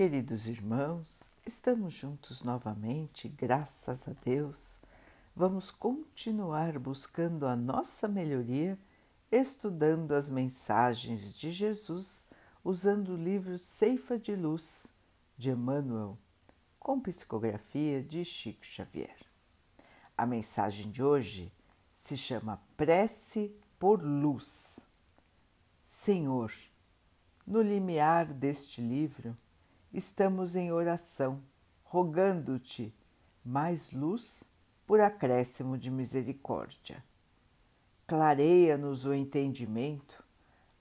Queridos irmãos, estamos juntos novamente, graças a Deus. Vamos continuar buscando a nossa melhoria, estudando as mensagens de Jesus, usando o livro Ceifa de Luz de Emmanuel, com psicografia de Chico Xavier. A mensagem de hoje se chama Prece por Luz. Senhor, no limiar deste livro, estamos em oração, rogando-te mais luz por acréscimo de misericórdia. Clareia-nos o entendimento,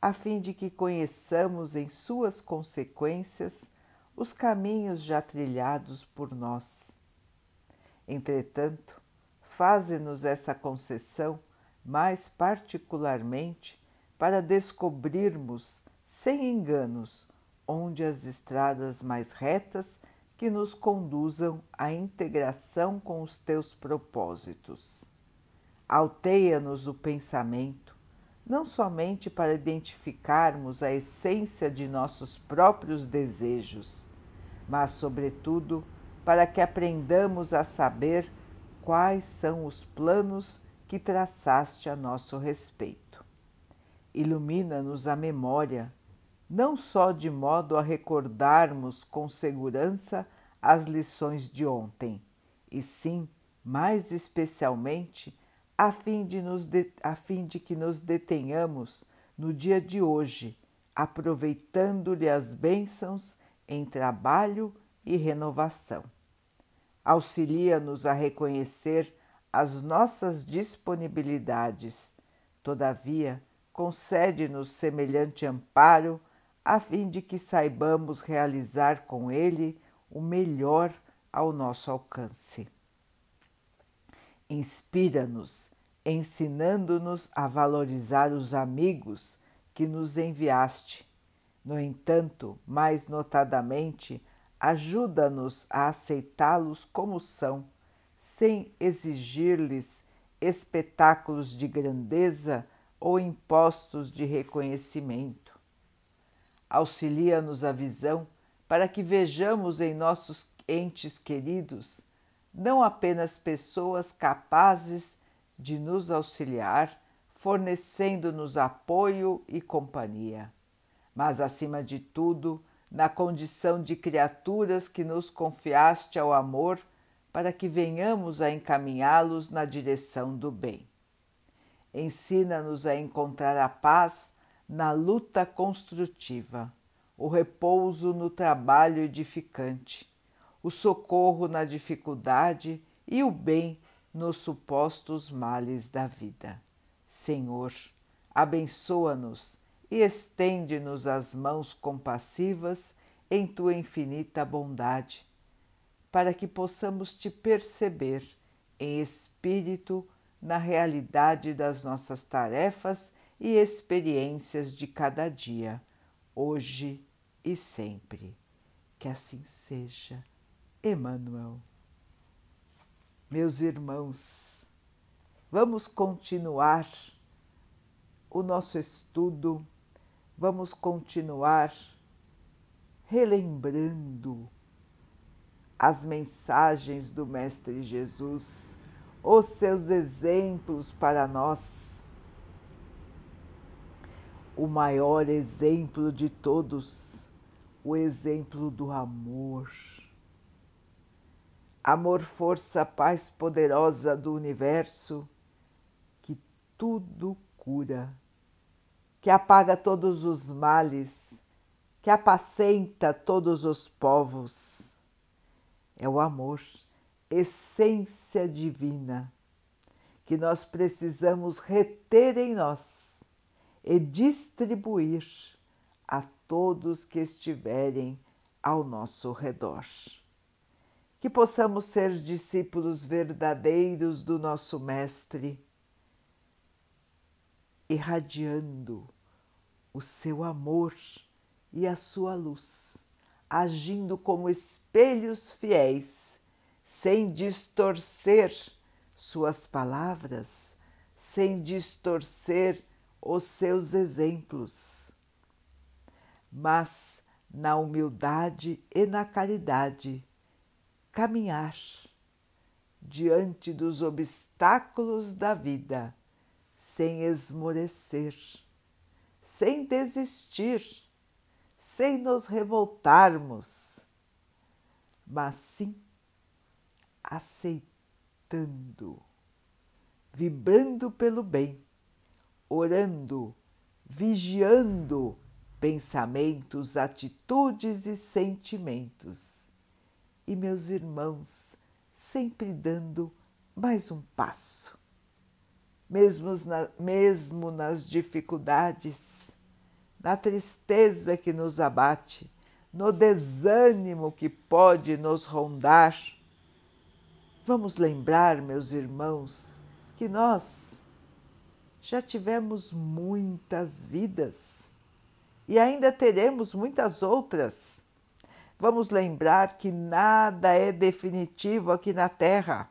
a fim de que conheçamos em suas consequências os caminhos já trilhados por nós. Entretanto, faze-nos essa concessão mais particularmente para descobrirmos, sem enganos, onde as estradas mais retas que nos conduzam à integração com os teus propósitos. Alteia-nos o pensamento, não somente para identificarmos a essência de nossos próprios desejos, mas, sobretudo, para que aprendamos a saber quais são os planos que traçaste a nosso respeito. Ilumina-nos a memória não só de modo a recordarmos com segurança as lições de ontem, e sim, mais especialmente, a fim de, nos de, a fim de que nos detenhamos no dia de hoje, aproveitando-lhe as bênçãos em trabalho e renovação. Auxilia-nos a reconhecer as nossas disponibilidades, todavia, concede-nos semelhante amparo a fim de que saibamos realizar com ele o melhor ao nosso alcance. Inspira-nos, ensinando-nos a valorizar os amigos que nos enviaste. No entanto, mais notadamente, ajuda-nos a aceitá-los como são, sem exigir-lhes espetáculos de grandeza ou impostos de reconhecimento Auxilia-nos a visão para que vejamos em nossos entes queridos não apenas pessoas capazes de nos auxiliar, fornecendo-nos apoio e companhia, mas, acima de tudo, na condição de criaturas que nos confiaste ao amor para que venhamos a encaminhá-los na direção do bem. Ensina-nos a encontrar a paz na luta construtiva, o repouso no trabalho edificante, o socorro na dificuldade e o bem nos supostos males da vida. Senhor, abençoa-nos e estende-nos as mãos compassivas em tua infinita bondade, para que possamos te perceber em espírito na realidade das nossas tarefas e experiências de cada dia, hoje e sempre. Que assim seja, Emmanuel. Meus irmãos, vamos continuar o nosso estudo, vamos continuar relembrando as mensagens do Mestre Jesus, os seus exemplos para nós o maior exemplo de todos, o exemplo do amor. Amor, força, paz poderosa do universo que tudo cura, que apaga todos os males, que apacenta todos os povos. É o amor, essência divina, que nós precisamos reter em nós e distribuir a todos que estiverem ao nosso redor. Que possamos ser discípulos verdadeiros do nosso Mestre, irradiando o seu amor e a sua luz, agindo como espelhos fiéis, sem distorcer suas palavras, sem distorcer os seus exemplos, mas na humildade e na caridade, caminhar diante dos obstáculos da vida, sem esmorecer, sem desistir, sem nos revoltarmos, mas sim aceitando, vibrando pelo bem, orando, vigiando pensamentos, atitudes e sentimentos. E meus irmãos, sempre dando mais um passo. Mesmo, na, mesmo nas dificuldades, na tristeza que nos abate, no desânimo que pode nos rondar, vamos lembrar, meus irmãos, que nós já tivemos muitas vidas e ainda teremos muitas outras. Vamos lembrar que nada é definitivo aqui na Terra.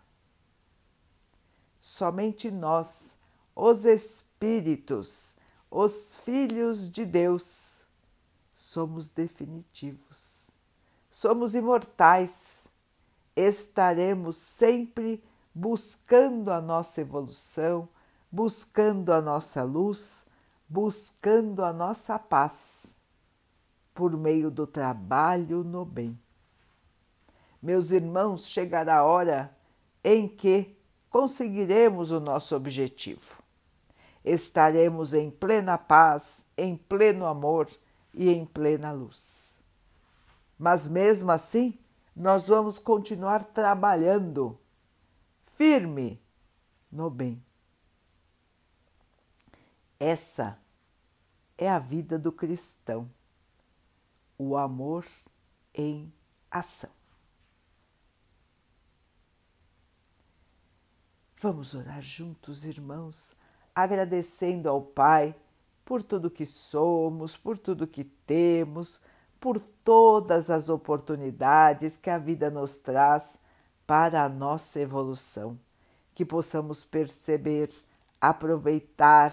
Somente nós, os Espíritos, os Filhos de Deus, somos definitivos, somos imortais, estaremos sempre buscando a nossa evolução, buscando a nossa luz buscando a nossa paz por meio do trabalho no bem. Meus irmãos, chegará a hora em que conseguiremos o nosso objetivo. Estaremos em plena paz, em pleno amor e em plena luz. Mas mesmo assim, nós vamos continuar trabalhando firme no bem essa é a vida do cristão, o amor em ação. Vamos orar juntos, irmãos, agradecendo ao Pai por tudo que somos, por tudo que temos, por todas as oportunidades que a vida nos traz para a nossa evolução, que possamos perceber, aproveitar